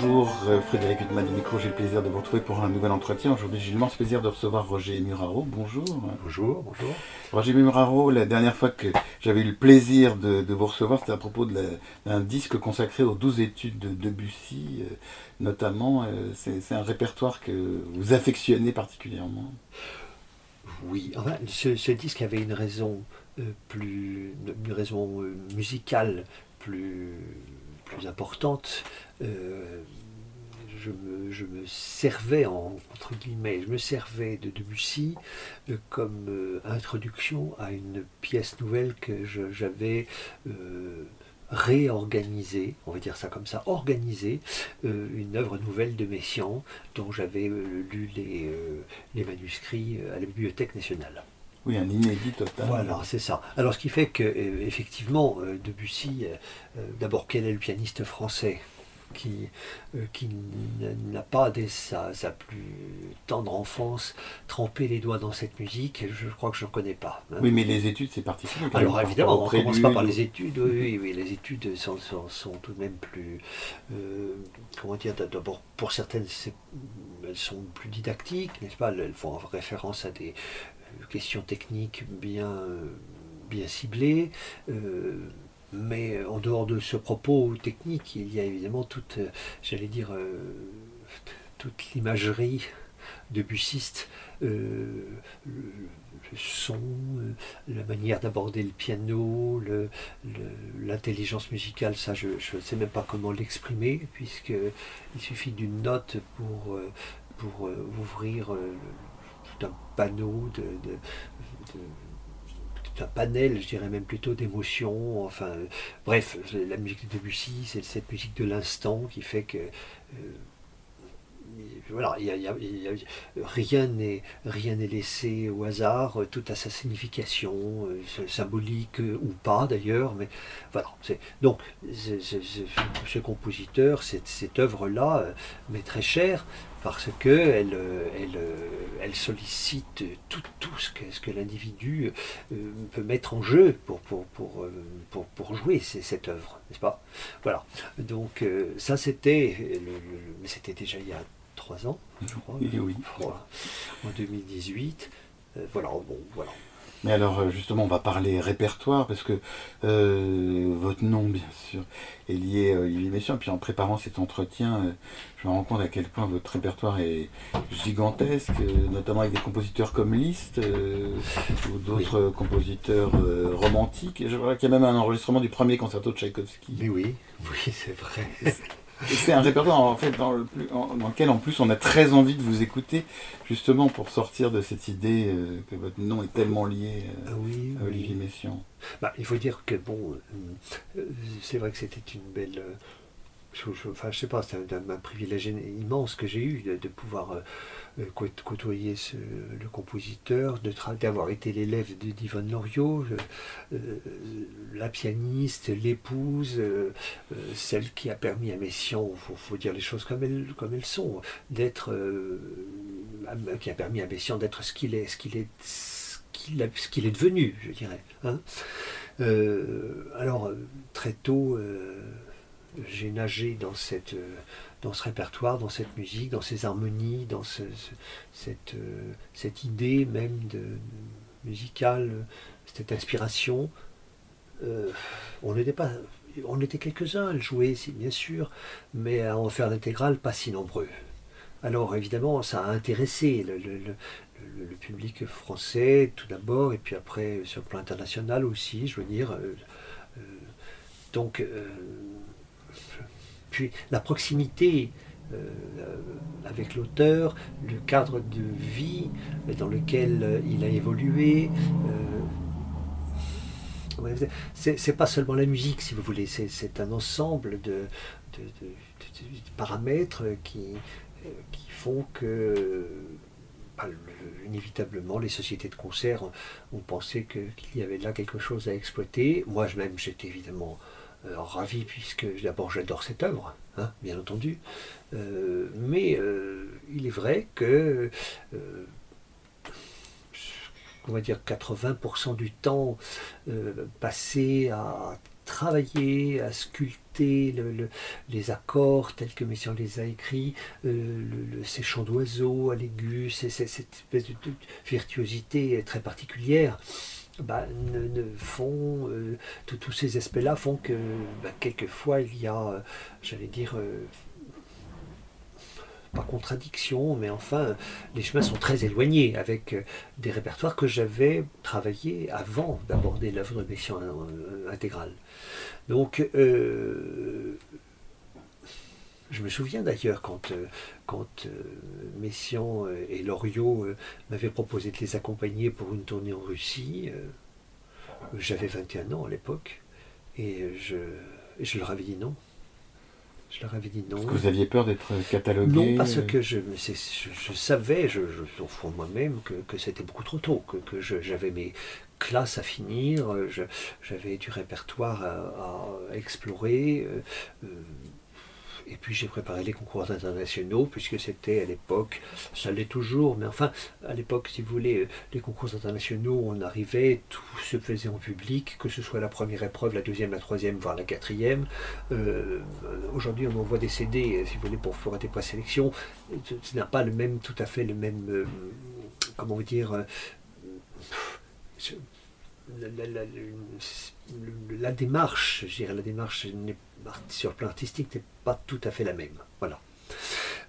Bonjour euh, Frédéric Huttman du micro, j'ai le plaisir de vous retrouver pour un nouvel entretien. Aujourd'hui j'ai l'immense plaisir de recevoir Roger Muraro. Bonjour. Bonjour, bonjour. Roger Muraro, la dernière fois que j'avais eu le plaisir de, de vous recevoir, c'était à propos d'un disque consacré aux 12 études de Debussy, euh, notamment. euh, C'est un répertoire que vous affectionnez particulièrement. Oui, enfin, ce, ce disque avait une raison euh, plus, une raison musicale plus, plus importante. Euh, je, me, servais, en, entre guillemets, je me servais de Debussy euh, comme euh, introduction à une pièce nouvelle que j'avais réorganisée, on va dire ça comme ça, organisée, une œuvre nouvelle de Messiaen dont j'avais lu les, manuscrits à la Bibliothèque nationale. Oui, un inédit total. Voilà, c'est ça. Alors ce qui fait que euh, effectivement euh, Debussy, euh, d'abord quel est le pianiste français qui, qui n'a pas dès sa, sa plus tendre enfance trempé les doigts dans cette musique? Je crois que je ne connais pas. hein. Oui, mais les études c'est particulier. Alors évidemment, on ne commence pas par les études. Oui, oui, oui, les études sont, sont- sont tout de même plus. euh, comment dire D'abord, pour certaines, c'est- elles sont plus didactiques, n'est-ce pas? Elles font référence à des questions techniques bien, euh, bien ciblées. euh, mais en dehors de ce propos technique, il y a évidemment toute, euh, j'allais dire, toute l'imagerie de bussiste, le, son, la manière d'aborder le piano, l'intelligence musicale, ça je ne sais même pas comment l'exprimer, puisqu'il suffit d'une note pour, pour ouvrir un panneau de, un panel, je dirais même plutôt d'émotions. Enfin, bref, la musique de Debussy, c'est cette musique de l'instant qui fait que euh, voilà, il y a- rien n'est rien n'est laissé au hasard, tout a sa signification, euh, sy- symbolique ou pas d'ailleurs, mais voilà. Donc, ce compositeur, cette, cette œuvre-là, euh, m'est très chère parce que elle, euh, elle, euh, elle sollicite tout, tout ce que, ce que l'individu euh, peut mettre en jeu pour, pour, pour, pour, pour jouer cette œuvre, n'est-ce pas? Voilà. Donc, ça, c'était, mais c'était déjà il y a trois ans, je crois. Oui, oui. Voilà. En 2018. Euh, voilà, bon, voilà. Mais alors euh, justement, on va parler répertoire parce que euh, votre nom, bien sûr, est lié à Olivier Messiaen. Puis en préparant cet entretien, euh, je me rends compte à quel point votre répertoire est gigantesque, notamment avec des compositeurs comme Liszt euh, ou d'autres compositeurs euh, romantiques. Et je vois qu'il y a même un enregistrement du premier concerto de Tchaïkovski. Mais oui, oui, c'est vrai. C'est un répertoire en fait dans, le plus- en- dans lequel en plus on a très envie de vous écouter, justement pour sortir de cette idée euh, que votre nom est tellement lié euh, Ah oui, à Olivier oui. Messiaen. Bah, il faut dire que bon, euh, c'est vrai que c'était une belle. je, je- enfin, je sais pas, c'est un, un privilège immense que j'ai eu de, de pouvoir côtoyer ce- le compositeur, d'avoir été l'élève de d'Yvonne Loriot, euh, euh, la pianiste, l'épouse, euh, euh, celle qui a permis à Messiaen, il faut, dire les choses comme elles, sont, d'être, euh, qui a permis à Messiaen d'être ce qu'il est, ce qu'il est, ce qu'il est devenu, je dirais. hein. Euh, alors, euh, très tôt, euh, j'ai nagé dans, cette, euh, dans ce répertoire, dans cette musique, dans ces harmonies, dans euh, cette idée même de, musicale, cette inspiration. Euh, on n'était pas. On était quelques-uns à le jouer, bien sûr, mais à en faire l'intégrale, pas si nombreux. Alors évidemment, ça a intéressé le, public français tout d'abord, et puis après sur le plan international aussi, je veux dire. euh, donc, puis la proximité euh, euh, avec l'auteur, le cadre de vie dans lequel euh, il a évolué. euh, c'est pas seulement la musique, si vous voulez, c'est un ensemble de, paramètres qui, euh, font que bah, le- inévitablement les sociétés de concert ont, pensé qu'il y avait là quelque chose à exploiter. Moi je- même j'étais évidemment ravi puisque d'abord j'adore cette œuvre, hein, bien entendu, mais il est vrai que on dire 80% du temps passé à travailler, à sculpter les accords tels que Messiaen les a écrits, ces chants d'oiseaux à l'aigu, cette espèce de, virtuosité très particulière. Bah, ne, font euh, tous ces aspects-là font que bah, quelquefois il y a, euh, j'allais dire, euh, pas contradiction, mais enfin, les chemins sont très éloignés avec des répertoires que j'avais travaillés avant d'aborder l'œuvre de Messiaen intégrale. Donc, je me souviens d'ailleurs quand, euh, quand euh, Messian euh, et Loriot m'avaient proposé de les accompagner pour une tournée en Russie. J'avais 21 ans à l'époque et je, je leur avais dit non. Je leur avais dit non. Parce que vous aviez peur d'être catalogué Non, parce que je, je, savais, je, au fond moi-même, que, c'était beaucoup trop tôt, que, que j'avais mes classes à finir, j'avais du répertoire à, explorer. Et puis j'ai préparé les concours internationaux, puisque c'était à l'époque, ça l'est toujours, mais enfin, à l'époque, si vous voulez, euh, les concours internationaux, on arrivait, tout se faisait en public, que ce soit la première épreuve, la deuxième, la troisième, voire la quatrième. Euh, aujourd'hui, on envoie des CD, euh, si vous voulez, pour faire des présélections. Ce n'a pas le même, tout à fait le même, comment vous dire, la, démarche, je dirais, la démarche sur le plan artistique n'est pas tout à fait la même. Voilà.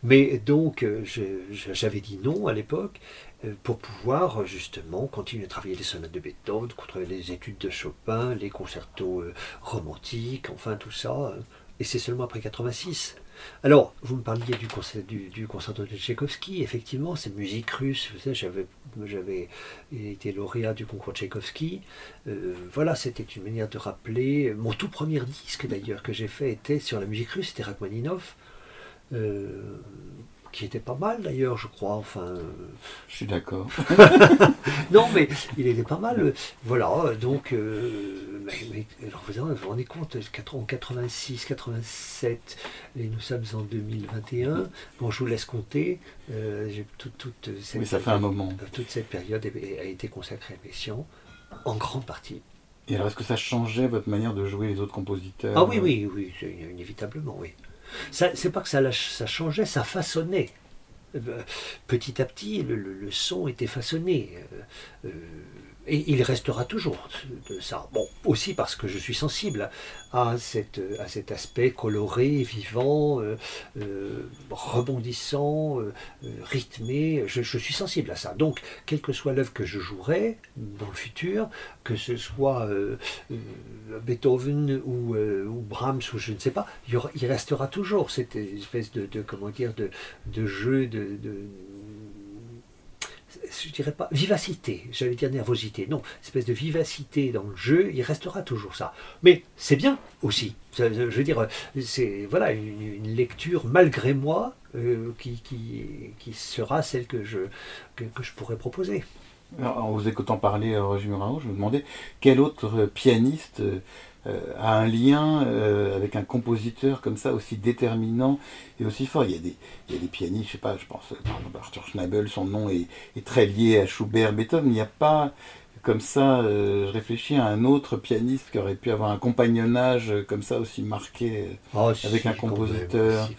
Mais donc, euh, j'avais dit non à l'époque euh, pour pouvoir justement continuer à travailler les sonates de Beethoven, contre les études de Chopin, les concertos euh, romantiques, enfin tout ça. Et c'est seulement après 86 alors, vous me parliez du, concerto de Tchaïkovski. Effectivement, c'est musique russe. Vous savez, j'avais, j'avais été lauréat du concours Tchaïkovski. Euh, voilà, c'était une manière de rappeler. Mon tout premier disque, d'ailleurs, que j'ai fait était sur la musique russe. C'était Rachmaninov. Euh, qui était pas mal d'ailleurs, je crois. Enfin, je suis d'accord. non, mais il était pas mal. Voilà, donc, euh, mais, alors vous vous rendez compte, en 86, 87, et nous sommes en 2021. Bon, je vous laisse compter. Euh, toute, cette ça fait un moment. Toute cette période a été consacrée à Messiaen, en grande partie. Et alors, est-ce que ça changeait votre manière de jouer les autres compositeurs? Ah oui, oui, oui, inévitablement, oui. C'est pas que ça, changeait, ça façonnait. Euh, petit à petit, le, son était façonné. Euh, euh, et il restera toujours de ça. Bon, aussi parce que je suis sensible à, cette, à cet aspect coloré, vivant, euh, euh, rebondissant, euh, rythmé. Je, suis sensible à ça. Donc, quelle que soit l'œuvre que je jouerai dans le futur, que ce soit Beethoven ou, Brahms ou je ne sais pas, il, restera toujours cette espèce de, comment dire, de, de jeu, de je dirais pas vivacité, j'allais dire nervosité, non, espèce de vivacité dans le jeu, il restera toujours ça. Mais c'est bien aussi. Je veux dire, c'est voilà une, lecture malgré moi euh, qui, qui, sera celle que je, que, je pourrais proposer. en vous écoutant parler, euh, Roger Muraro, je me demandais quel autre pianiste euh, a un lien euh, avec un compositeur comme ça aussi déterminant et aussi fort. Il y a des, il y a des pianistes, je sais pas, je pense par exemple Arthur Schnabel, son nom est, est très lié à Schubert, Beethoven, il n'y a pas comme ça, euh, je réfléchis à un autre pianiste qui aurait pu avoir un compagnonnage comme ça aussi marqué oh, avec un compositeur.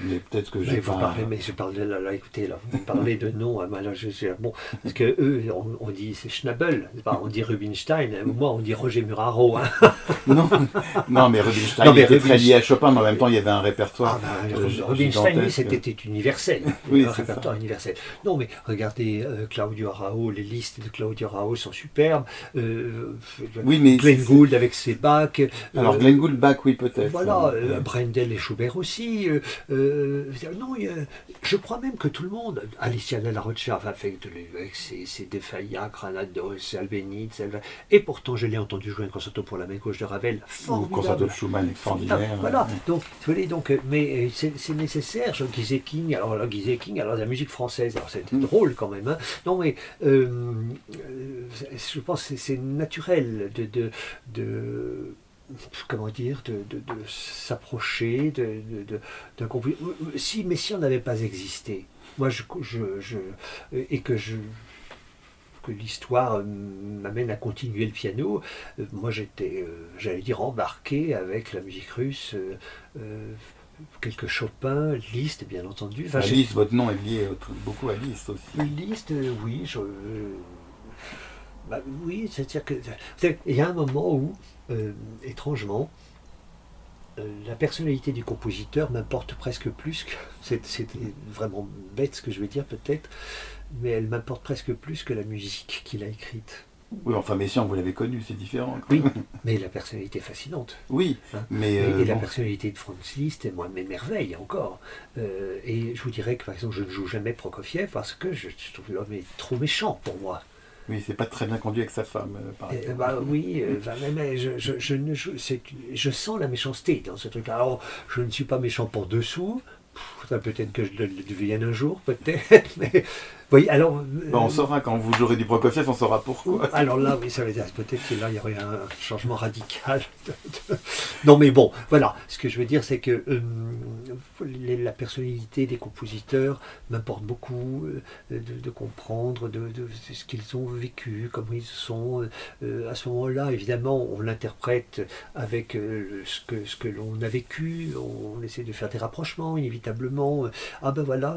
mais peut-être que j'ai pas. Parlez, mais je parle de là, là, écoutez, là, vous parlez de nom. Hein, je, bon, parce que eux, on, dit c'est Schnabel, on dit Rubinstein. Hein, moi, on dit Roger Muraro. Hein. non, non, mais Rubinstein non, mais était très lié à Chopin, mais en même temps, il y avait un répertoire. Ah, bah, Rubinstein, c'était universel. oui, un répertoire universel. Non, mais regardez euh, Claudio Arao, les listes de Claudio Arao sont super superbe. Euh, oui, mais Glenn Gould avec ses Bach. Euh, Alors Glenn Gould, Bach, oui, peut-être. Voilà, euh, Brendel et Schubert aussi. non, je crois même que tout le monde, Alicia La Rocha, avec, avec ses, ses Defaya, Granados, Albéniz, et pourtant je l'ai entendu jouer un concerto pour la main gauche de Ravel, formidable. concerto de Schumann extraordinaire. Voilà, donc, donc, mais c'est nécessaire, Jean King, alors là, King, alors la musique française, alors c'est mm. drôle quand même. Hein. Non, mais je pense que c'est naturel de, de, comment dire, de, s'approcher d'un compositeur. Si Messiaen n'avait pas existé, moi je, je, et que je que l'histoire m'amène à continuer le piano, moi j'étais, j'allais dire, embarqué avec la musique russe quelques Chopin, Liszt, bien entendu. Enfin, Liszt, votre nom est lié beaucoup à Liszt aussi. Liszt, oui. Je, bah, oui, c'est-à-dire que il y a un moment où, euh, étrangement, euh, la personnalité du compositeur m'importe presque plus que. C'est vraiment bête ce que je vais dire peut-être, mais elle m'importe presque plus que la musique qu'il a écrite. Oui, enfin, Messiaen, vous l'avez connu, c'est différent. Oui, mais la personnalité est fascinante. Oui, hein. mais. et, euh, la personnalité de Franz Liszt, moi, m'émerveille encore. et je vous dirais que, par exemple, je ne joue jamais Prokofiev parce que je, je trouve l'homme trop méchant pour moi. Oui, c'est pas très bien conduit avec sa femme, euh, par eh, bah, oui, euh, bah, mais, je, je, je, ne, je, sens la méchanceté dans ce truc-là. Alors, je ne suis pas méchant pour dessous, peut-être que je le devienne un jour, peut-être, mais oui, alors. Bah, on euh, saura quand vous jouerez du Prokofiev, on saura pourquoi. Alors là, oui, ça veut dire peut-être que là, il y aurait un changement radical. non, mais bon, voilà. Ce que je veux dire, c'est que euh, la personnalité des compositeurs m'importe beaucoup euh, de, comprendre de, ce qu'ils ont vécu, comment ils sont. à ce moment-là, évidemment, on l'interprète avec ce que, ce que l'on a vécu. On, essaie de faire des rapprochements, inévitablement. ah ben voilà,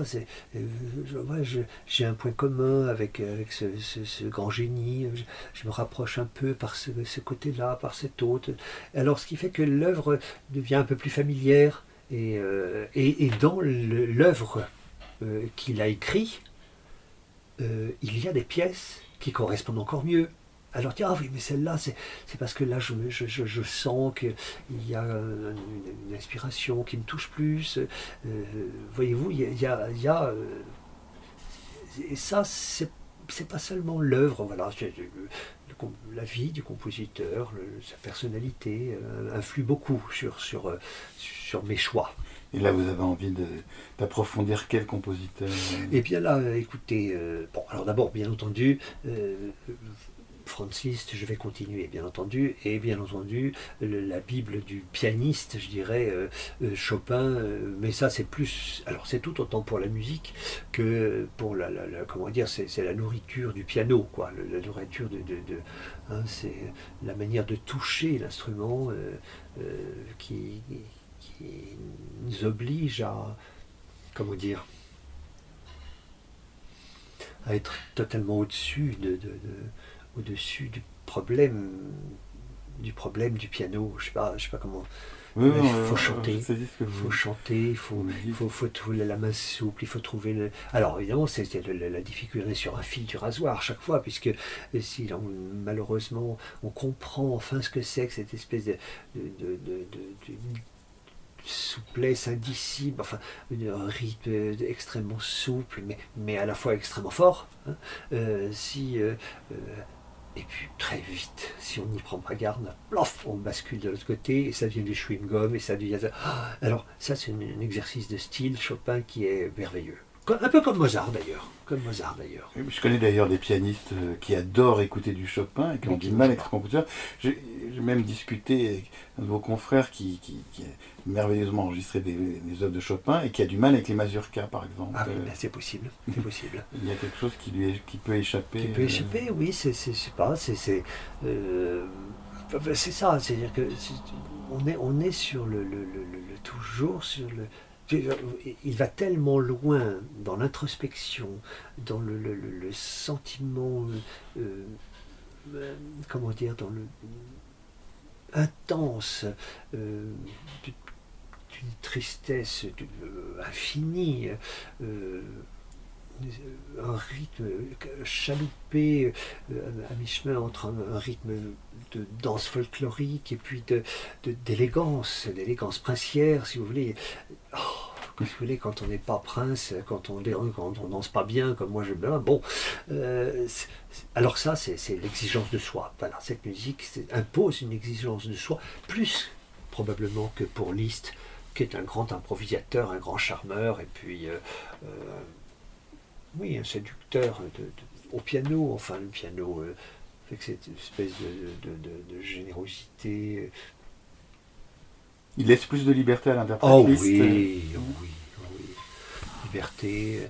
j'ai un point commun avec, avec ce, grand génie, je, me rapproche un peu par ce, côté-là, par cet autre. Alors ce qui fait que l'œuvre devient un peu plus familière et, euh, et, dans l'œuvre euh, qu'il a écrit, euh, il y a des pièces qui correspondent encore mieux. Alors, tiens, ah oui, mais celle-là, c'est, parce que là, je, je, je, sens qu'il y a une, inspiration qui me touche plus. voyez-vous, il y a et ça, c'est c'est pas seulement l'œuvre, voilà, la vie du compositeur, sa personnalité euh, influe beaucoup sur, sur, euh, sur mes choix. Et là, vous avez envie d'approfondir quel compositeur? Eh bien là, écoutez, euh, bon, alors d'abord, bien entendu, Francis, je vais continuer, bien entendu, et bien entendu, la Bible du pianiste, je dirais, euh, euh, Chopin, euh, mais ça c'est plus, alors c'est tout autant pour la musique que pour la, comment dire, c'est la nourriture du piano, quoi, la nourriture de, hein, c'est la manière de toucher l'instrument qui, nous oblige à, comment dire, à être totalement au-dessus de au-dessus du problème du problème du piano. Je sais pas, je sais pas comment. il faut chanter, il faut chanter, il faut, faut, faut, trouver la main souple, il faut trouver le... Alors évidemment, c'est la, difficulté sur un fil du rasoir chaque fois, puisque euh, si malheureusement on comprend enfin ce que c'est que cette espèce de, de, souplesse indicible, enfin un rythme extrêmement souple, mais, mais à la fois extrêmement fort. Hein, euh, si euh, et puis très vite, si on n'y prend pas garde, plof, on bascule de l'autre côté et ça devient du chewing-gum et ça devient... Alors ça c'est un exercice de style Chopin qui est merveilleux. Un peu comme Mozart d'ailleurs. Comme Mozart d'ailleurs. Je connais d'ailleurs des pianistes euh, qui adorent écouter du Chopin et qui ont du mal avec ce compositeur. J'ai même discuté avec un de vos confrères qui, a merveilleusement enregistré des, œuvres de Chopin et qui a du mal avec les mazurkas par exemple. Ah oui, ben, c'est possible. C'est possible. Il y a quelque chose qui, lui qui peut échapper. Qui peut euh, échapper, oui, c'est pas. C'est euh, ça, c'est-à-dire que on est, on est sur le, le, le toujours sur le il va tellement loin dans l'introspection, dans le, sentiment, euh, euh, comment dire, dans le intense euh, d'une tristesse infinie un rythme chaloupé à mi-chemin entre un, rythme de danse folklorique et puis d'élégance, de, d'élégance princière, si vous voulez. Oh, vous voulez, quand on n'est pas prince, quand on danse pas bien, comme moi je bon. Euh, alors ça, c'est l'exigence de soi. Voilà, cette musique impose une exigence de soi, plus probablement que pour Liszt, qui est un grand improvisateur, un grand charmeur, et puis euh, euh, oui, un séducteur au piano, enfin le piano avec cette espèce de, générosité Il laisse plus de liberté à l'interprète. Oh oui, oui, oui. Liberté.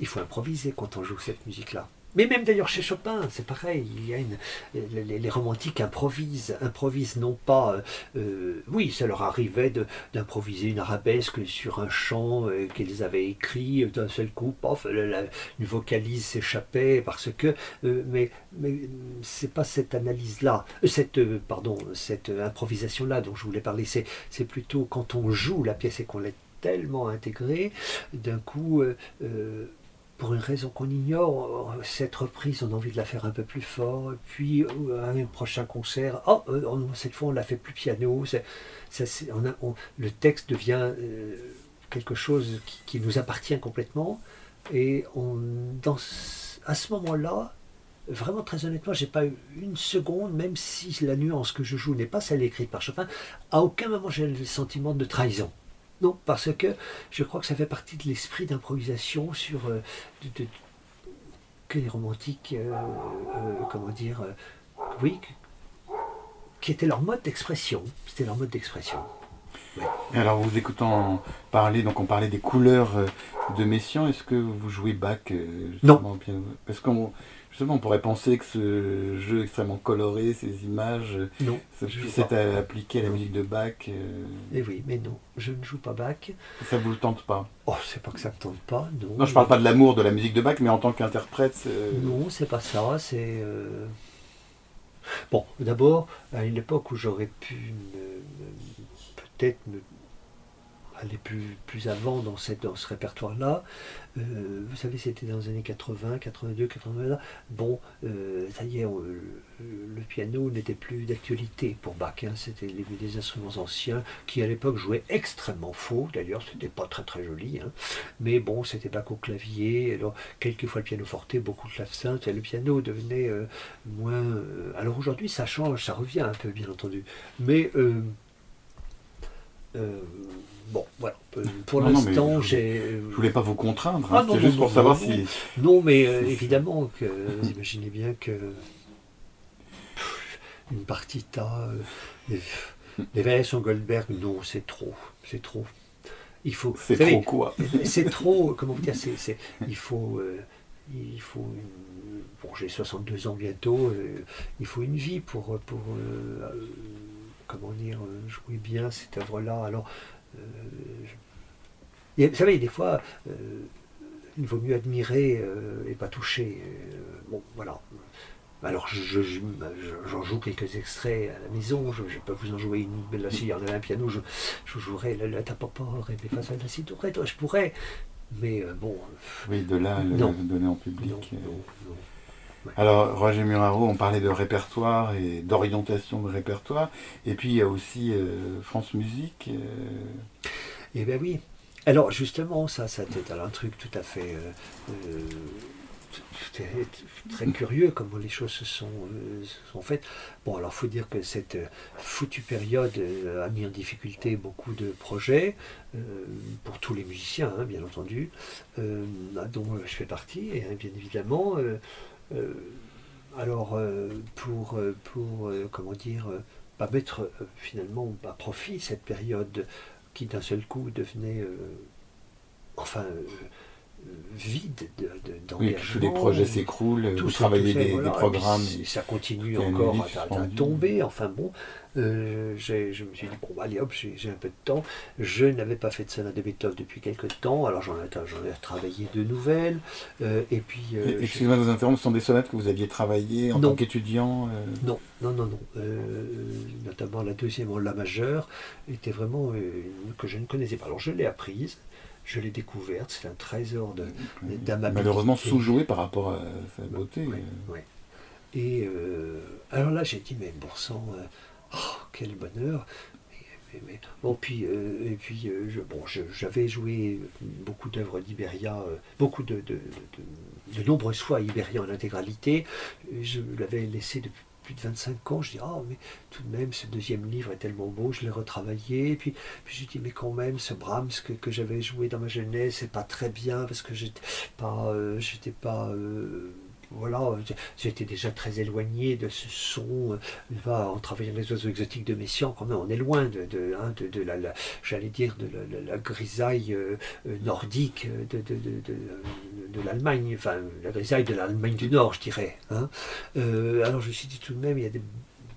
Il faut improviser quand on joue cette musique-là. Mais même d'ailleurs chez Chopin, c'est pareil. Il y a une, les, romantiques improvisent, improvisent non pas. euh, oui, ça leur arrivait d'improviser une arabesque sur un chant euh, qu'ils avaient écrit d'un seul coup. Paf, la- une vocalise s'échappait parce que. euh, mais mais c'est pas cette analyse-là, euh, cette euh, pardon, cette euh, improvisation-là dont je voulais parler. C'est c'est plutôt quand on joue la pièce et qu'on l'a tellement intégrée, d'un coup. Euh, euh, pour une raison qu'on ignore, euh, cette reprise, on a envie de la faire un peu plus fort. Puis, euh, à un prochain concert, oh, euh, cette fois, on la fait plus piano. Le texte devient euh, quelque chose qui, nous appartient complètement. Et on, dans, à ce moment-là, vraiment très honnêtement, j'ai pas eu une seconde, même si la nuance que je joue n'est pas celle écrite par Chopin, à aucun moment j'ai le sentiment de trahison. Non, parce que je crois que ça fait partie de l'esprit d'improvisation sur euh, de- de- que les romantiques, euh, euh, comment dire, oui, qui était leur mode d'expression. C'était leur mode d'expression. Alors, vous écoutant parler, donc on parlait des couleurs de Messiaen, est-ce que vous jouez Bach au piano Parce qu'on justement, on pourrait penser que ce jeu extrêmement coloré, ces images, Non, ça puisse être appliqué à la musique de Bach. euh, Et oui, mais non, je ne joue pas Bach. ça vous le tente pas? Oh, c'est pas que ça me tente pas, non. Non, je parle pas de l'amour de la musique de Bach, mais en tant qu'interprète. euh, Non, c'est pas ça, c'est... euh, Bon, d'abord, à une époque où j'aurais pu peut-être me aller plus, plus avant dans, cette, dans ce répertoire-là, euh, vous savez, c'était dans les années 80, 82, 81, bon, euh, ça y est, le, piano n'était plus d'actualité pour Bach, hein, c'était des instruments anciens qui à l'époque jouaient extrêmement faux, d'ailleurs c'était pas très très joli, hein. mais bon, c'était Bach au clavier, alors quelquefois le piano forte, beaucoup de clavecin, le piano devenait euh, moins... alors aujourd'hui ça change, ça revient un peu bien entendu, mais... bon, voilà. Pour l'instant, j'ai. Je voulais pas vous contraindre, Ah, hein, non, c'est non, juste pour non, savoir non, si. Non, mais euh, évidemment que vous imaginez bien que pff, une partita, euh, les, variations Goldberg, non, c'est trop, c'est trop. Il faut. C'est trop quoi c'est trop, comment vous dire, c'est, il faut, euh, il faut, une- bon, j'ai 62 ans bientôt, euh, il faut une vie pour, pour euh, euh, comment dire, jouer bien cette œuvre-là. Alors, euh, je- a- vous savez, des fois, euh, il vaut mieux admirer euh, et pas toucher. euh, bon, voilà. Alors, je- je- je- j'en joue quelques extraits à la maison, je, je peux vous en jouer une belle s'il y en avait un piano, je, jouerais la, la et des façons de la je pourrais, mais euh, bon, Oui, de là, le Non. donner en public. non, euh. non, non. Alors, Roger Muraro, on parlait de répertoire et d'orientation de répertoire. Et puis, il y a aussi euh, France Musique. euh, Eh bien oui. Alors justement, ça, c'était un truc tout à fait euh, très curieux comment les choses se sont, se sont faites. Bon, alors faut dire que cette foutue période a mis en difficulté beaucoup de projets, pour tous les musiciens, hein, bien entendu, dont je fais partie, et hein, bien évidemment. Euh, alors, euh, pour, euh, pour comment dire, pas mettre finalement à profit cette période qui d'un seul coup devenait enfin vide de, de- Oui, tous les projets s'écroulent, Tout vous travaillez des, voilà, des programmes. ça continue encore à, à- tomber. Enfin bon, euh, je me suis dit, bon, bah, allez hop, j'ai un peu de temps. Je n'avais pas fait de sonate de Beethoven depuis quelque temps, alors j'en ai, travaillé de nouvelles. euh, et puis. euh, Excusez-moi de vous interrompre, ce sont des sonates que vous aviez travaillées en Non. tant qu'étudiant Non, non, non, non. Notamment la deuxième en La majeure était vraiment une que je ne connaissais pas. Alors je l'ai apprise, je l'ai découverte, c'est un trésor d'amabilité. Malheureusement sous-joué par rapport à sa beauté. Ouais. Et euh, alors là, j'ai dit, mais bon sang, oh, quel bonheur. Bon, puis, euh, puis, euh, je- je- j'avais joué beaucoup d'œuvres d'Iberia, euh, beaucoup de, de, de- nombreuses fois Iberia en intégralité. Je l'avais laissé depuis plus de 25 ans. Je dis, ah, mais tout de même, ce deuxième livre est tellement beau, je l'ai retravaillé. Et puis, puis j'ai dit, mais quand même, ce Brahms que, j'avais joué dans ma jeunesse, c'est pas très bien parce que j'étais pas, pas, voilà, j'étais déjà très éloigné de ce son. Va, en travaillant les oiseaux exotiques de Messiaen, quand même, on est loin de, de, hein, de, la, j'allais dire, de la, grisaille euh, nordique de, de l'Allemagne, enfin, la grisaille de l'Allemagne du Nord, je dirais. Hein. Euh, alors je me suis dit tout de même, il y a des,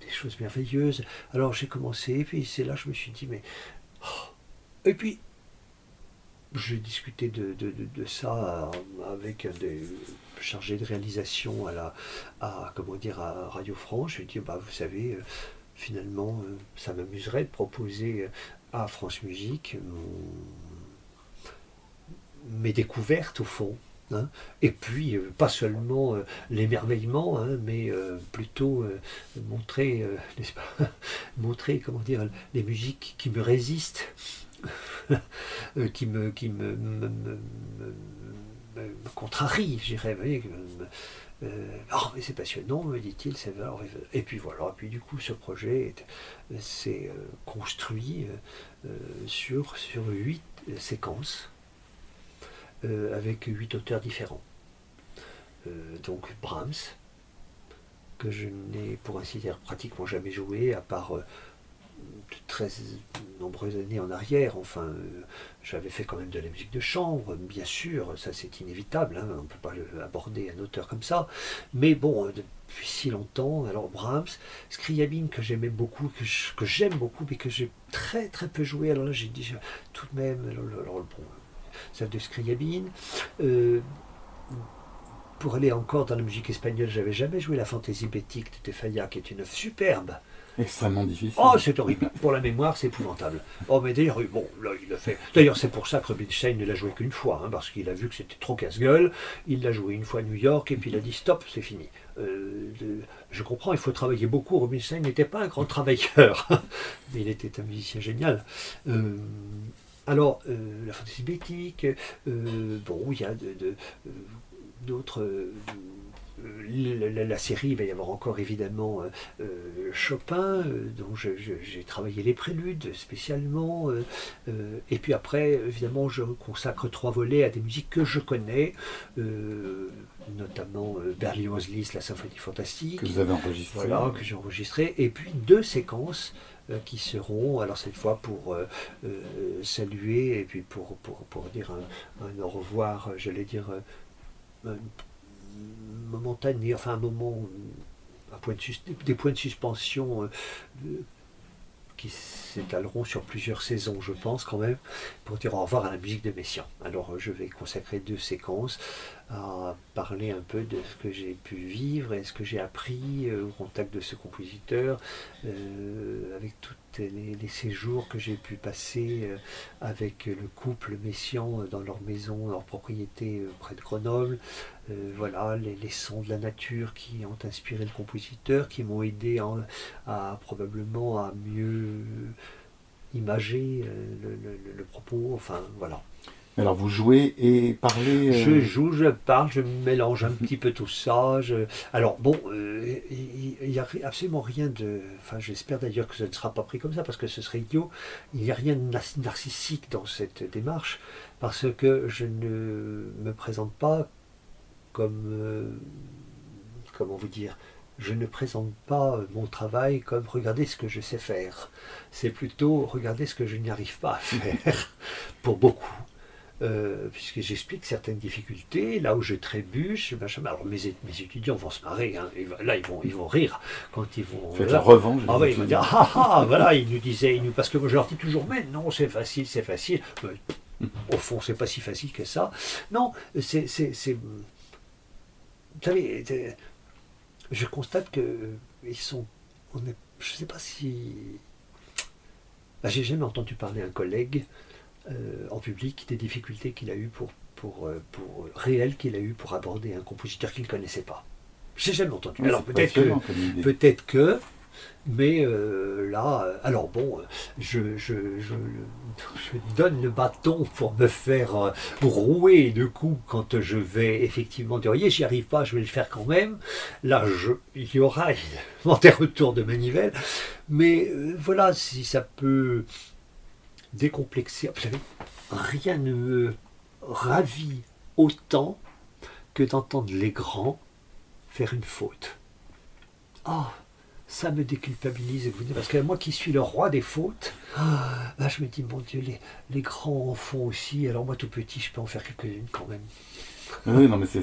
choses merveilleuses. Alors j'ai commencé, et puis c'est là je me suis dit, mais. Oh. Et puis, j'ai discuté de, de, ça avec des chargés de réalisation à la à, comment dire à Radio France. Je lui ai dit bah vous savez euh, finalement euh, ça m'amuserait de proposer euh, à France Musique mes découvertes au fond. Hein. et puis, pas seulement l'émerveillement, hein, mais plutôt montrer, n'est-ce pas, montrer, comment dire, les musiques qui me résistent, qui me, qui me, contrarie, je dirais. Euh, oh, c'est passionnant, me dit-il. Et puis voilà, et puis du coup, ce projet s'est euh, construit sur, sur huit séquences, avec huit auteurs différents. donc Brahms, que je n'ai pour ainsi dire pratiquement jamais joué, à part de très nombreuses années en arrière. Enfin, euh, j'avais fait quand même de la musique de chambre, bien sûr, ça c'est inévitable, hein, on ne peut pas aborder un auteur comme ça. Mais bon, euh, depuis si longtemps, alors Brahms, Scriabine que j'aimais beaucoup, que j'aime beaucoup, mais que j'ai très très peu joué. Alors là, j'ai dit tout de même, alors, bon, celle de Scriabine. Euh, pour aller encore dans la musique espagnole, j'avais jamais joué la fantaisie bétique de Tefaya, qui est une œuvre superbe, Extrêmement difficile. Oh, c'est horrible. Pour la mémoire, c'est épouvantable. Oh, mais d'ailleurs, bon, là, il a fait. D'ailleurs, c'est pour ça que Rubinstein ne l'a joué qu'une fois, hein, parce qu'il a vu que c'était trop casse-gueule. Il l'a joué une fois à New York, et puis il a dit stop, c'est fini. Euh, je comprends, il faut travailler beaucoup. Rubinstein n'était pas un grand travailleur, mais il était un musicien génial. Euh, alors, euh, la fantaisie bétique, bon, il y a d'autres. La, série, il va y avoir encore évidemment euh, euh, Chopin, euh, dont j'ai travaillé les préludes spécialement. et puis après, évidemment, je consacre trois volets à des musiques que je connais, notamment Berlioz Liszt, la symphonie fantastique. Que vous avez enregistré. Voilà, que j'ai enregistré. Et puis deux séquences qui seront, alors cette fois pour saluer et puis pour, pour, pour dire un, un, au revoir, j'allais dire, momentané, enfin un moment, de des points de suspension euh, qui s'étaleront sur plusieurs saisons, je pense quand même, pour dire au revoir à la musique de Messiaen. Alors je vais consacrer deux séquences à parler un peu de ce que j'ai pu vivre et ce que j'ai appris euh, au contact de ce compositeur, euh, avec tous les, séjours que j'ai pu passer avec le couple Messiaen dans leur maison, leur propriété près de Grenoble, euh, voilà, les, sons de la nature qui ont inspiré le compositeur, qui m'ont aidé probablement à mieux imager euh, le, propos, enfin voilà. Alors vous jouez et parlez euh, Je joue, je parle, je mélange un petit peu tout ça. Alors bon, il n'y a absolument rien de... Enfin j'espère d'ailleurs que ça ne sera pas pris comme ça parce que ce serait idiot. Il n'y a rien de narcissique dans cette démarche parce que je ne me présente pas comme, euh, comment vous dire, je ne présente pas mon travail comme regardez ce que je sais faire. C'est plutôt regardez ce que je n'y arrive pas à faire, pour beaucoup. Euh, puisque j'explique certaines difficultés, là où je trébuche, machin. Alors mes, mes étudiants vont se marrer, hein. là ils vont, ils vont rire quand ils vont. Faites la revanche. Ah ils vont dire ah ah, voilà, ils nous disaient, nous, parce que moi je leur dis toujours, mais non, c'est facile, c'est facile. au fond, c'est pas si facile que ça. Non, c'est vous savez, je constate que ils sont. On est, je sais pas si. Ah, j'ai jamais entendu parler un collègue euh, en public des difficultés qu'il a eues pour, pour, euh, pour réelles qu'il a eu pour aborder un compositeur qu'il ne connaissait pas. J'ai jamais entendu. Alors peut-être que, peut-être que mais euh, là, euh, alors bon, je, je, donne le bâton pour me faire euh, rouer de coups quand je vais effectivement dire, voyez, j'y arrive pas, je vais le faire quand même. Là, je, il y aura des retours de manivelle. Mais voilà, si ça peut décomplexer. Vous savez, rien ne me ravit autant que d'entendre les grands faire une faute. Oh, ça me déculpabilise, parce que moi qui suis le roi des fautes, ah, là je me dis, mon Dieu, les, les grands en font aussi, alors moi tout petit, je peux en faire quelques-unes quand même. Oui, non, mais c'est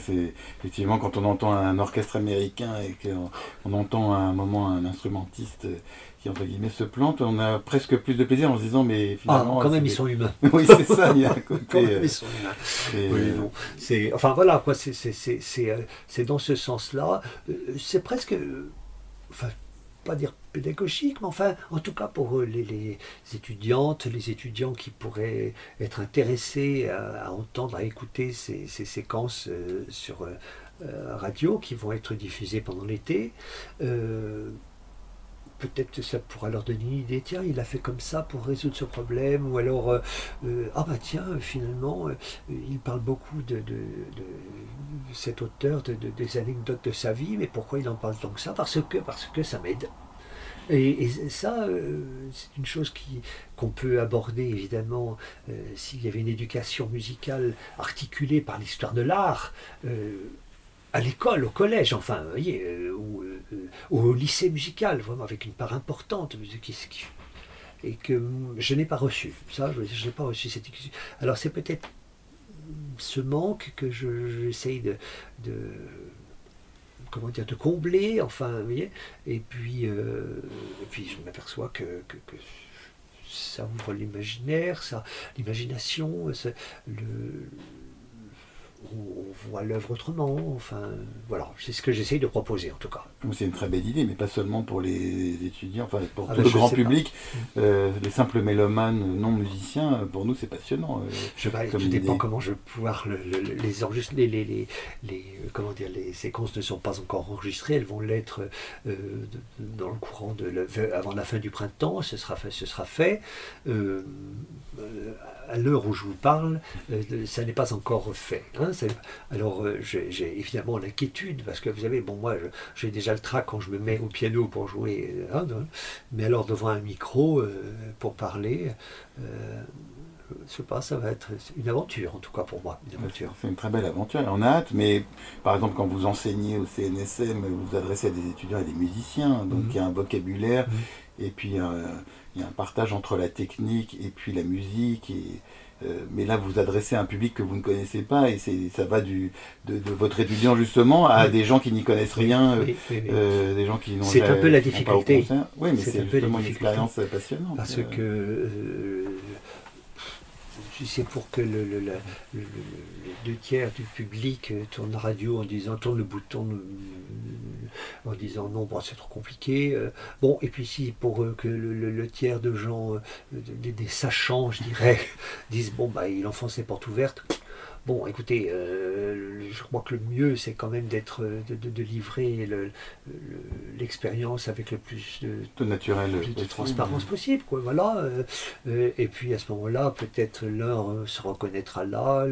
effectivement quand on entend un orchestre américain et qu'on on entend à un moment un instrumentiste qui, entre guillemets, se plante, on a presque plus de plaisir en se disant, mais finalement. Ah, quand même, ils sont humains. oui, c'est ça, il y a un côté. quand même, ils sont humains. Oui, non. C'est, enfin, voilà, quoi, c'est dans ce sens-là. C'est presque. Enfin, pas dire pédagogique, mais enfin, en tout cas pour les, les étudiantes, les étudiants qui pourraient être intéressés à, entendre, à écouter ces, ces séquences euh, sur euh, radio qui vont être diffusées pendant l'été. Euh, peut-être que ça pourra leur donner une idée, tiens, il a fait comme ça pour résoudre ce problème, ou alors, ah bah tiens, finalement, il parle beaucoup de, de, cet auteur, de, des anecdotes de sa vie, mais pourquoi il en parle tant que ça? Parce que, parce que ça m'aide. Et, ça, euh, c'est une chose qu'on peut aborder évidemment euh, s'il y avait une éducation musicale articulée par l'histoire de l'art. Euh, à l'école, au collège, enfin, vous voyez, ou, au lycée musical, vraiment avec une part importante, et que je n'ai pas reçu. Ça, je n'ai pas reçu cette Alors c'est peut-être ce manque que j'essaye de comment dire, de combler, enfin, vous voyez, et puis, euh, puis je m'aperçois que, que, ça ouvre l'imaginaire, ça, l'imagination, le, on voit l'œuvre autrement. Enfin, voilà, c'est ce que j'essaye de proposer en tout cas. C'est une très belle idée, mais pas seulement pour les étudiants, enfin pour ah tout ben, le grand public. Euh, les simples mélomanes non musiciens, pour nous, c'est passionnant. Euh, je sais tout dépend comment je vais pouvoir les enregistrer. Les, les, les, comment dire, les séquences ne sont pas encore enregistrées, elles vont l'être euh, dans le courant de avant la fin du printemps. Ce sera fait. Ce sera fait à l'heure où je vous parle, ça n'est pas encore fait. Hein, alors euh, j'ai évidemment l'inquiétude, parce que vous savez, bon moi j'ai déjà le trac quand je me mets au piano pour jouer, hein, mais alors devant un micro euh, pour parler, euh, je sais pas, ça va être une aventure en tout cas pour moi. C'est une très belle aventure, on a hâte, mais par exemple quand vous enseignez au CNSM, vous vous adressez à des étudiants et des musiciens, donc mhm. il y a un vocabulaire, mhm. et puis il y a un partage entre la technique et puis la musique. Et, euh, mais là, vous adressez à un public que vous ne connaissez pas et ça va du, de, votre étudiant justement à des gens qui n'y connaissent rien, euh, des gens qui n'ont C'est un peu la difficulté. Oui, mais c'est justement une expérience passionnante. Parce que euh, c'est pour que le, le, deux tiers du public tourne la radio en disant tourne le bouton euh, en disant non bon c'est trop compliqué euh. bon et puis si pour que le, tiers de gens euh, des, sachants je dirais disent bon bah il enfonce les portes ouvertes Bon, écoutez, euh, je crois que le mieux, c'est quand même d'être, de, livrer l'expérience avec le plus de, naturel, de, transparence possible. Quoi, voilà. Euh, euh, et puis à ce moment-là, peut-être l'un se reconnaîtra là,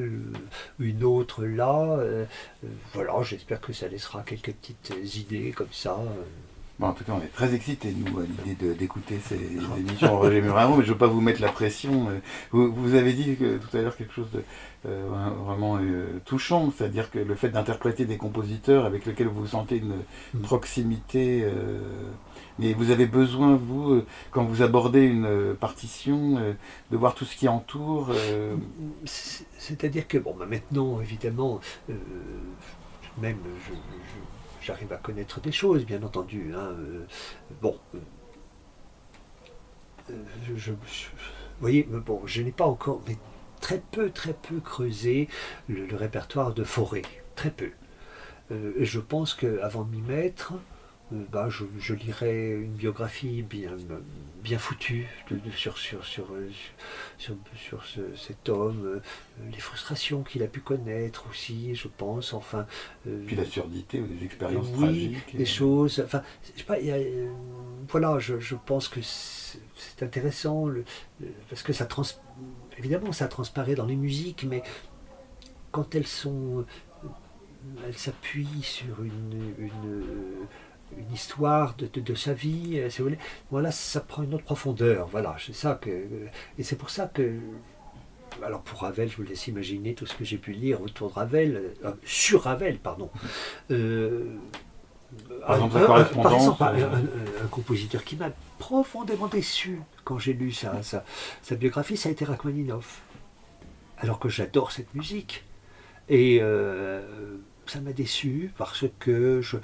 une autre là. voilà, j'espère que ça laissera quelques petites idées comme ça en tout cas, on est très excités, nous, à l'idée d'écouter ces émissions Roger Muraro, mais je ne veux pas vous mettre la pression. Euh, vous, avez dit tout à l'heure quelque chose de euh, vraiment euh, touchant, c'est-à-dire que le fait d'interpréter des compositeurs avec lesquels vous sentez une mm. proximité, mais vous avez besoin, vous, quand vous abordez une partition, de voir tout ce qui entoure. C'est-à-dire que, bon, bah, maintenant, évidemment, même je j'arrive à connaître des choses, bien entendu. Hein, euh, bon, euh, euh, je, vous voyez, bon, je n'ai pas encore, mais très peu, très peu creusé le, répertoire de Forêt, très peu. je pense qu'avant de m'y mettre, bah, je, lirais une biographie bien, bien foutue sur, sur, sur, sur, cet homme, euh, les frustrations qu'il a pu connaître aussi, je pense, enfin... Euh, Puis l'absurdité ou des expériences oui, tragiques. des choses, enfin, je sais pas, voilà, je, je, pense que c'est intéressant, le, parce que ça trans, évidemment, ça transparaît dans les musiques, mais quand elles sont... Elles s'appuient sur une, une une histoire de, sa vie, euh, si vous voulez. Voilà, ça prend une autre profondeur. Voilà, c'est ça que. Et c'est pour ça que. Alors pour Ravel, je vous laisse imaginer tout ce que j'ai pu lire autour de Ravel, euh, sur Ravel, pardon. Euh, Par exemple, un- la un- correspondance, par exemple, un, euh, un- un compositeur qui m'a profondément déçu quand j'ai lu sa, sa- sa biographie, ça a été Rachmaninoff. Alors que j'adore cette musique. Et euh, ça m'a déçu parce que je,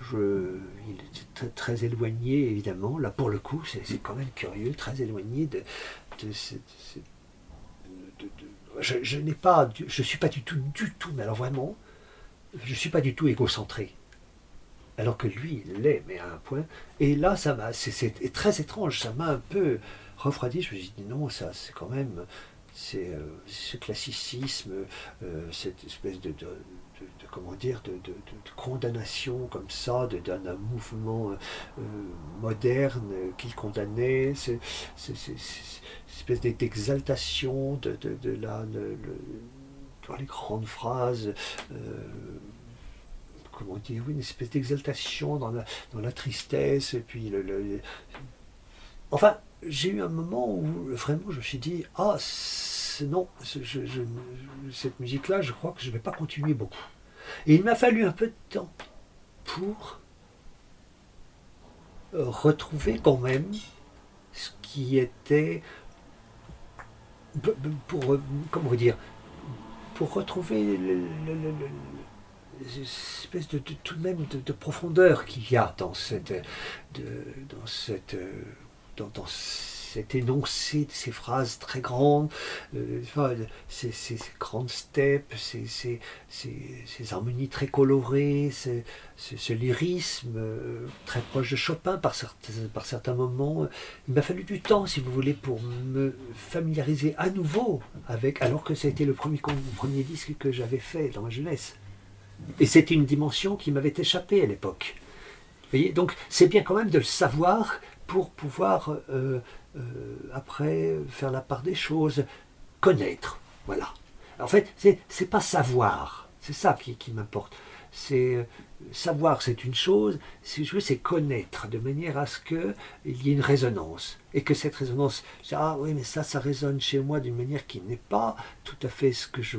je, il était très, éloigné, évidemment. Là, pour le coup, c'est quand même curieux, très éloigné de, de, je, je n'ai pas, je suis pas du tout, du tout, mais alors vraiment, je suis pas du tout égocentré. Alors que lui, il l'est, mais à un point. Et là, ça m'a, c'est- très étrange, ça m'a un peu refroidi. Je me suis dit non, ça, c'est quand même, c'est euh, ce classicisme, euh, cette espèce de- de- comment dire, de, de- condamnation comme ça, d'un mouvement euh, moderne euh, qu'il condamnait, cette espèce d'exaltation de, de, la, les grandes phrases. euh, comment dire, une espèce d'exaltation dans la, dans la tristesse, et puis le- Enfin, j'ai eu un moment où vraiment je me suis dit, ah, non, cette musique-là, je crois que je ne vais pas continuer beaucoup. Et il m'a fallu un peu de temps pour retrouver quand même ce qui était pour comment dire pour retrouver le, le- le- le- le- cette espèce de, tout de même de, de profondeur qu'il y a dans cette de- dans cette euh, dans, cet énoncé de ces phrases très grandes, euh, ces, grandes steps, ces, harmonies très colorées, ce, lyrisme euh, très proche de Chopin par certains, moments. Il m'a fallu du temps, si vous voulez, pour me familiariser à nouveau avec, alors que ça a été le premier, premier disque que j'avais fait dans ma jeunesse. Et c'était une dimension qui m'avait échappé à l'époque. Donc c'est bien quand même de le savoir pour pouvoir euh, euh, après faire la part des choses, connaître. Voilà. En fait, c'est pas savoir, c'est ça qui, m'importe. C'est euh, savoir, c'est une chose. Si je veux, c'est connaître de manière à ce que il y ait une résonance et que cette résonance, ah oui, mais ça, ça résonne chez moi d'une manière qui n'est pas tout à fait ce que je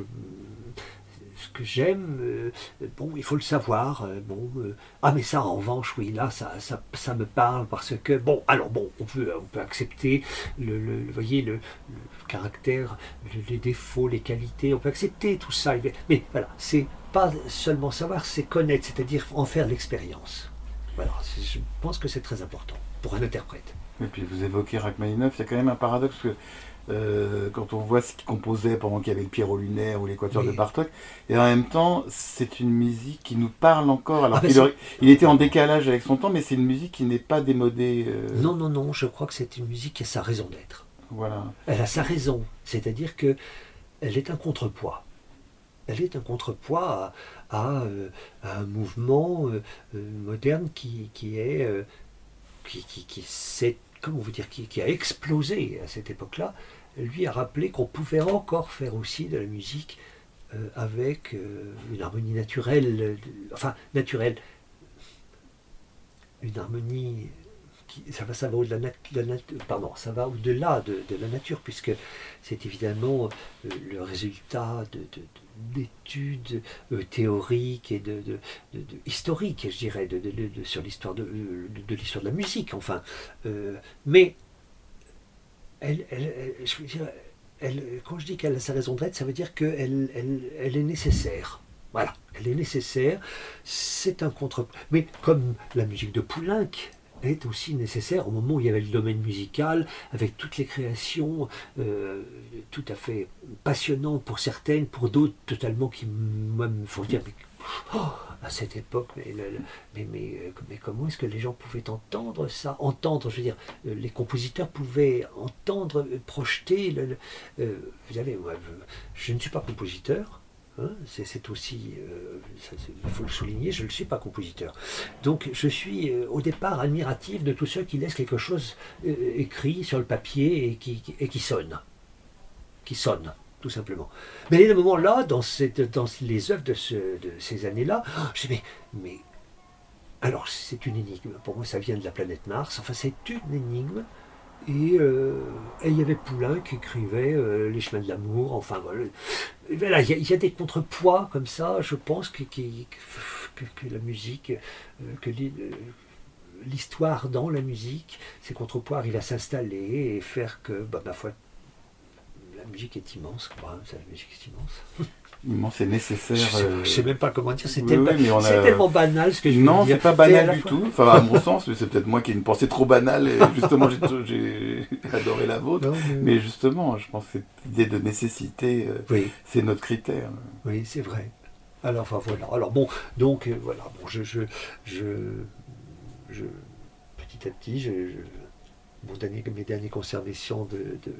ce que j'aime, euh, bon, il faut le savoir. euh, bon, euh, ah, mais ça, en revanche, oui, là, ça, ça, ça me parle parce que, bon, alors, bon, on peut, on peut accepter le, le- voyez, le, caractère, le- les défauts, les qualités, on peut accepter tout ça. Mais, voilà, c'est pas seulement savoir, c'est connaître, c'est-à-dire en faire l'expérience. Voilà, je pense que c'est très important pour un interprète. Et puis vous évoquez Rachmaninoff, il y a quand même un paradoxe que euh, quand on voit ce qu'il composait pendant qu'il y avait le Pierrot lunaire ou l'équateur Oui. de Bartok, et en même temps c'est une musique qui nous parle encore. Alors Ah, ben, aurait- il était en décalage avec son temps, mais c'est une musique qui n'est pas démodée. euh, Non, non, non, je crois que c'est une musique qui a sa raison d'être. Voilà. Elle a sa raison, c'est-à-dire que elle est un contrepoids. Elle est un contrepoids à, à, euh, à un mouvement moderne qui, qui est qui, qui, qui s'est- comment vous dire qui, a explosé à cette époque-là. Lui a rappelé qu'on pouvait encore faire aussi de la musique euh, avec euh, une harmonie naturelle, euh, enfin naturelle, une harmonie qui- ça va, ça va au-delà de la ça va au-delà de, la nature, puisque c'est évidemment le résultat de- d'études euh, théoriques et de, historiques, je dirais, sur l'histoire de, de- l'histoire de la musique, enfin. Euh, mais elle, je veux dire, quand je dis qu'elle a sa raison d'être, ça veut dire qu'elle elle, elle est nécessaire. Voilà, elle est nécessaire. C'est un contre. Mais comme la musique de Poulenc est aussi nécessaire au moment où il y avait le domaine musical, avec toutes les créations euh, tout à fait passionnantes pour certaines, pour d'autres totalement qui moi, me font dire mais, oh, à cette époque, mais, mais, mais, euh, mais comment est-ce que les gens pouvaient entendre ça? Entendre, je veux dire, euh, les compositeurs pouvaient entendre, projeter. vous savez, je ne suis pas compositeur. Hein, c'est aussi, euh, il faut le souligner, je ne suis pas compositeur. Donc je suis euh, au départ admiratif de tous ceux qui laissent quelque chose euh, écrit sur le papier et qui, qui- sonne. Qui sonne, tout simplement. Mais à ce moment-là, dans, les œuvres de, de ces années-là, je dis mais alors c'est une énigme. Pour moi, ça vient de la planète Mars. Enfin, c'est une énigme. Et, euh, et il y avait Poulain qui écrivait euh, Les chemins de l'amour. Enfin, voilà. Il y, a- des contrepoids comme ça, je pense, qui, que, la musique, que l'histoire dans la musique, c'est contrepoids arrive à s'installer et faire que, bah, ma foi, la musique est immense, quoi. Hein, la musique est immense. immense et nécessaire. Je ne sais, même pas comment dire, c'est tellement, banal ce que je Non, c'est pas banal du tout, enfin à mon sens, mais c'est peut-être moi qui ai une pensée trop banale, et justement j'ai adoré la vôtre, mais... justement, je pense que cette idée de nécessité, euh, c'est notre critère. Oui, c'est vrai. Alors, enfin, voilà. Alors bon, donc euh, voilà, bon, je, je, je, petit à petit, je, mon dernier, mes dernières conservations de, de,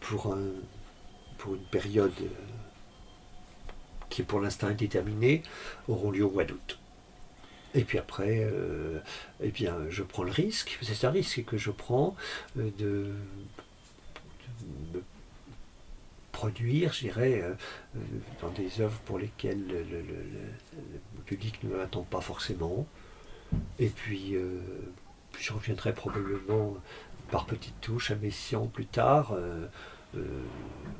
pour, un, pour une période euh, qui est pour l'instant indéterminée, auront lieu au mois d'août. Et puis après, euh, eh bien, je prends le risque, c'est un risque que je prends euh, de, me produire, je dirais, euh, dans des œuvres pour lesquelles le, public ne m'attend pas forcément. Et puis, je reviendrai probablement par petites touches à Messian plus tard. Euh,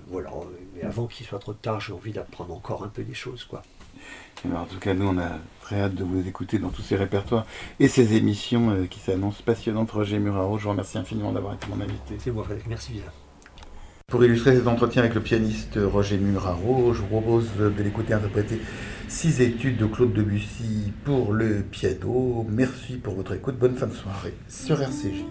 voilà, mais avant qu'il soit trop tard, j'ai envie d'apprendre encore un peu des choses, quoi. Ben, en tout cas, nous, on a très hâte de vous écouter dans tous ces répertoires et ces émissions euh, qui s'annoncent passionnantes. Roger Muraro, je vous remercie infiniment d'avoir été mon invité. C'est moi, Frédéric. Merci bien. Pour illustrer cet entretien avec le pianiste Roger Muraro, je vous propose de l'écouter interpréter six études de Claude Debussy pour le piano. Merci pour votre écoute. Bonne fin de soirée sur RCJ.